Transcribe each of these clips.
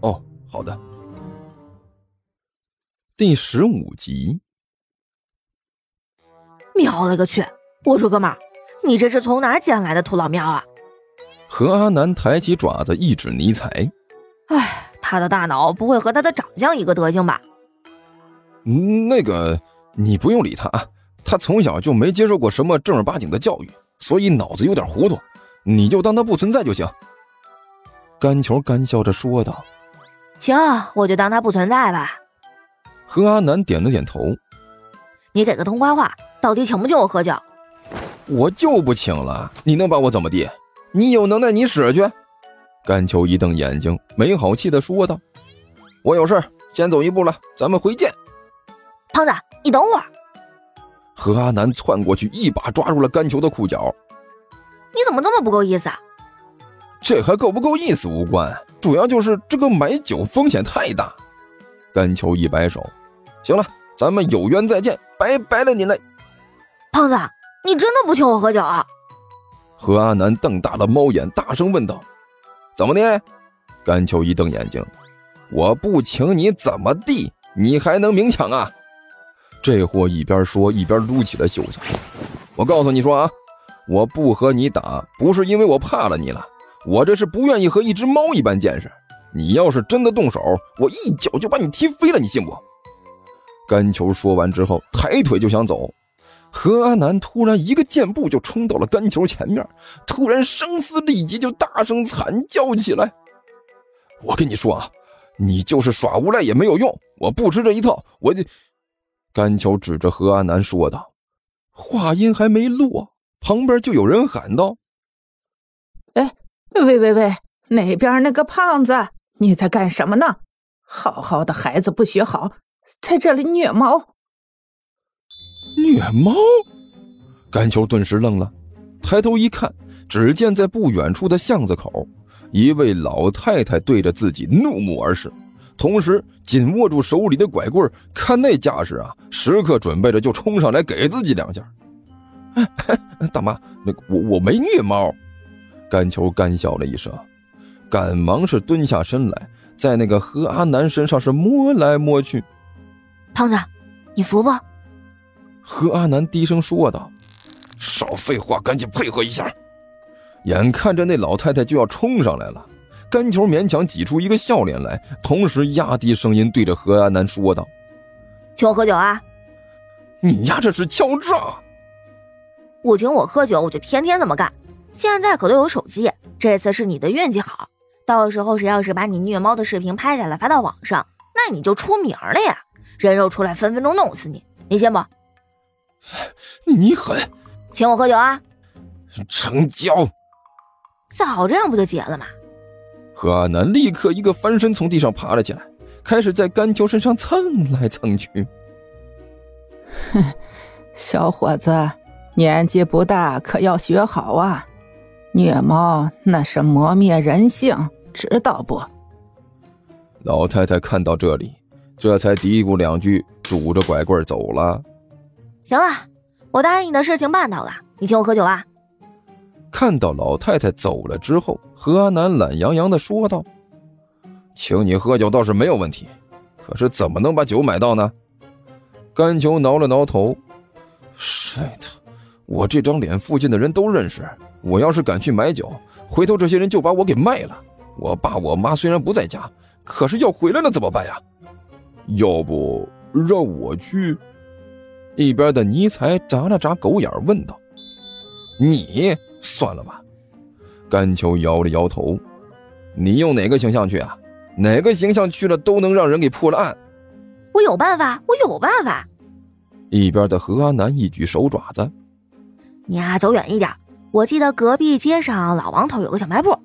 哦，好的。第十五集。喵了个去！我说哥们儿，你这是从哪儿捡来的土老喵啊？何阿南抬起爪子一指尼采。哎，他的大脑不会和他的长相一个德行吧？嗯，那个你不用理他啊，他从小就没接受过什么正儿八经的教育，所以脑子有点糊涂。你就当他不存在就行。干球干笑着说道。行，我就当他不存在吧。何阿南点了点头。你给个通关话，到底请不请我喝酒？我就不请了，你能把我怎么地？你有能耐你使去。甘秋一瞪眼睛，没好气的说道：“我有事先走一步了，咱们回见。”胖子，你等会儿。何阿南窜过去，一把抓住了甘秋的裤脚。你怎么这么不够意思啊？这还够不够意思无关，主要就是这个买酒风险太大。甘秋一摆手：“行了，咱们有缘再见，拜拜了您嘞。”胖子，你真的不请我喝酒啊？何阿南瞪大了猫眼，大声问道：“怎么的？”甘秋一瞪眼睛：“我不请你怎么地？你还能明抢啊？”这货一边说一边撸起了袖子。我告诉你说啊，我不和你打，不是因为我怕了你了。我这是不愿意和一只猫一般见识。你要是真的动手，我一脚就把你踢飞了，你信不？甘球说完之后，抬腿就想走。何阿南突然一个箭步就冲到了甘球前面，突然声嘶力竭，就大声惨叫起来：“我跟你说啊，你就是耍无赖也没有用，我不吃这一套。”我就甘球指着何阿南说道。话音还没落，旁边就有人喊道：“哎！”喂喂喂，那边那个胖子，你在干什么呢？好好的孩子不学好，在这里虐猫。虐猫？甘球顿时愣了，抬头一看，只见在不远处的巷子口，一位老太太对着自己怒目而视，同时紧握住手里的拐棍，看那架势啊，时刻准备着就冲上来给自己两下。大妈，那我我没虐猫。甘球干笑了一声，赶忙是蹲下身来，在那个何阿南身上是摸来摸去。胖子，你服不？何阿南低声说道：“少废话，赶紧配合一下。”眼看着那老太太就要冲上来了，甘球勉强挤出一个笑脸来，同时压低声音对着何阿南说道：“请我喝酒啊！”你丫这是敲诈！不请我喝酒，我就天天这么干。现在可都有手机，这次是你的运气好，到时候谁要是把你虐猫的视频拍下来发到网上，那你就出名了呀！人肉出来分分钟弄死你，你信不？你狠，请我喝酒啊！成交。早这样不就结了吗？何阿南立刻一个翻身从地上爬了起来，开始在甘秋身上蹭来蹭去。哼，小伙子，年纪不大，可要学好啊！虐猫那是磨灭人性，知道不？老太太看到这里，这才嘀咕两句，拄着拐棍走了。行了，我答应你的事情办到了，你请我喝酒啊！看到老太太走了之后，何阿南懒洋洋的说道：“请你喝酒倒是没有问题，可是怎么能把酒买到呢？”甘球挠了挠头，shit，我这张脸附近的人都认识。我要是敢去买酒，回头这些人就把我给卖了。我爸我妈虽然不在家，可是要回来了怎么办呀？要不让我去？一边的尼才眨了眨狗眼，问道：“你算了吧。”甘秋摇了摇头：“你用哪个形象去啊？哪个形象去了都能让人给破了案。”我有办法，我有办法。一边的何阿南一举手爪子：“你啊，走远一点。”我记得隔壁街上老王头有个小卖部，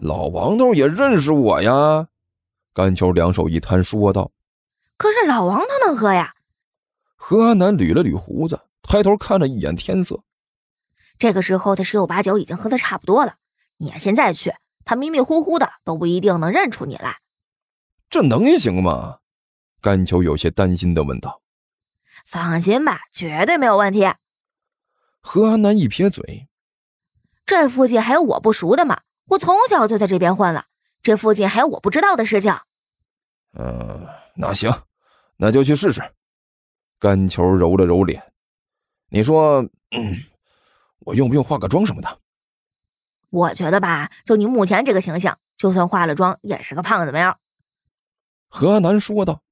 老王头也认识我呀。甘秋两手一摊，说道：“可是老王他能喝呀。”何安南捋了捋胡子，抬头看了一眼天色。这个时候他十有八九已经喝的差不多了。你呀，现在去，他迷迷糊糊的都不一定能认出你来。这能行吗？甘秋有些担心的问道。放心吧，绝对没有问题。何安南一撇嘴：“这附近还有我不熟的吗？我从小就在这边混了，这附近还有我不知道的事情。”嗯，那行，那就去试试。甘球揉了揉脸，你说，嗯我用不用化个妆什么的？我觉得吧，就你目前这个形象，就算化了妆也是个胖子喵。何安南说道：“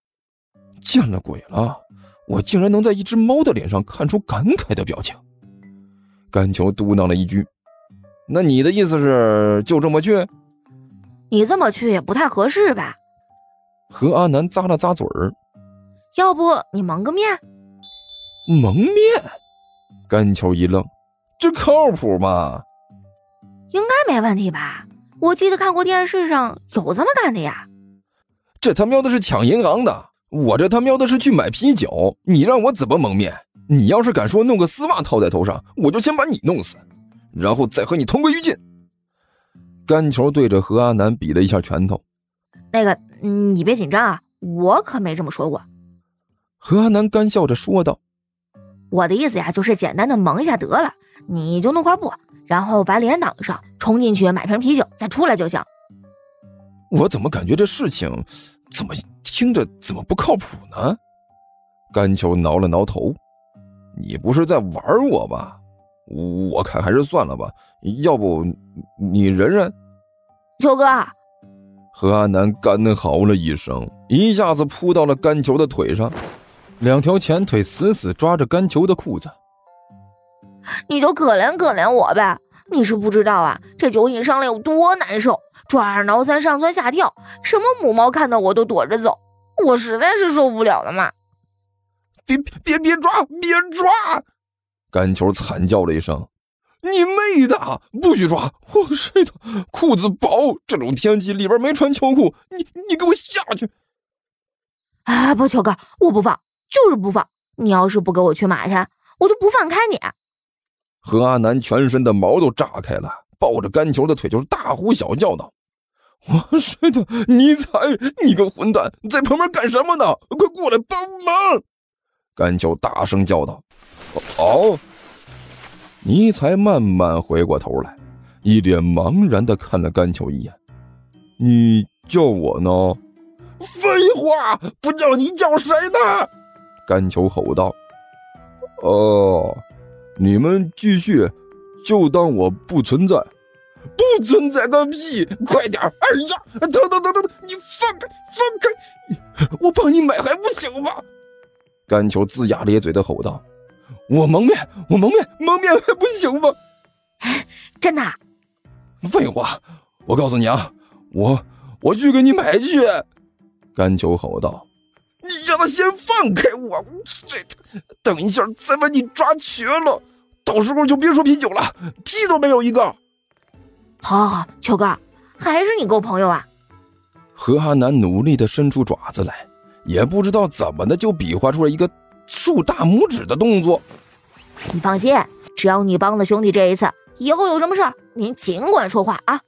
见了鬼了，我竟然能在一只猫的脸上看出感慨的表情。”甘球嘟囔了一句：“那你的意思是就这么去？你这么去也不太合适吧？”何阿南咂了咂嘴儿。要不你蒙个面？蒙面？甘球一愣，这靠谱吗？应该没问题吧？我记得看过电视上有这么干的呀。这他喵的是抢银行的，我这他喵的是去买啤酒，你让我怎么蒙面？你要是敢说弄个丝袜套在头上，我就先把你弄死，然后再和你同归于尽。甘球对着何阿南比了一下拳头，那个，你别紧张啊，我可没这么说过。何阿南干笑着说道：“我的意思呀，就是简单的蒙一下得了，你就弄块布，然后把脸挡上，冲进去买瓶啤酒，再出来就行。”我怎么感觉这事情怎么听着怎么不靠谱呢？甘球挠了挠头：“你不是在玩我吧？我看还是算了吧，要不你忍忍。”秋哥，何阿南干嚎了一声，一下子扑到了甘球的腿上。两条前腿死死抓着甘球的裤子，你就可怜可怜我呗！你是不知道啊，这酒瘾上来有多难受，抓耳挠腮，上蹿下跳，什么母猫看到我都躲着走，我实在是受不了了嘛！别别别抓，别抓！甘球惨叫了一声：“你妹的，不许抓！我睡的裤子薄，这种天气里边没穿秋裤，你你给我下去！”啊，不，球哥，我不放。就是不放！你要是不给我去买去，我就不放开你。何阿南全身的毛都炸开了，抱着甘球的腿就是大呼小叫道：“我睡的，你才，你个混蛋，在旁边干什么呢？快过来帮忙！”甘球大声叫道：“哦！”尼才慢慢回过头来，一脸茫然的看了甘球一眼：“你叫我呢？”“废话，不叫你叫谁呢？”甘球吼道：“哦，你们继续，就当我不存在，不存在个屁！快点！哎呀，等等等等等，你放开，放开！我帮你买还不行吗？”甘球龇牙咧嘴的吼道：“我蒙面，我蒙面，蒙面还不行吗？真的？废话！我告诉你啊，我我去给你买去！”甘球吼道。你让他先放开我！这，等一下再把你抓瘸了，到时候就别说啤酒了，屁都没有一个。好，好，好，球哥，还是你够朋友啊！何阿南努力的伸出爪子来，也不知道怎么的就比划出了一个竖大拇指的动作。你放心，只要你帮了兄弟这一次，以后有什么事儿您尽管说话啊。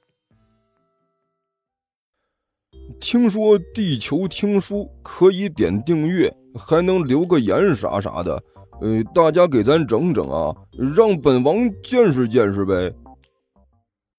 听说地球听书可以点订阅，还能留个言啥啥的，呃，大家给咱整整啊，让本王见识见识呗。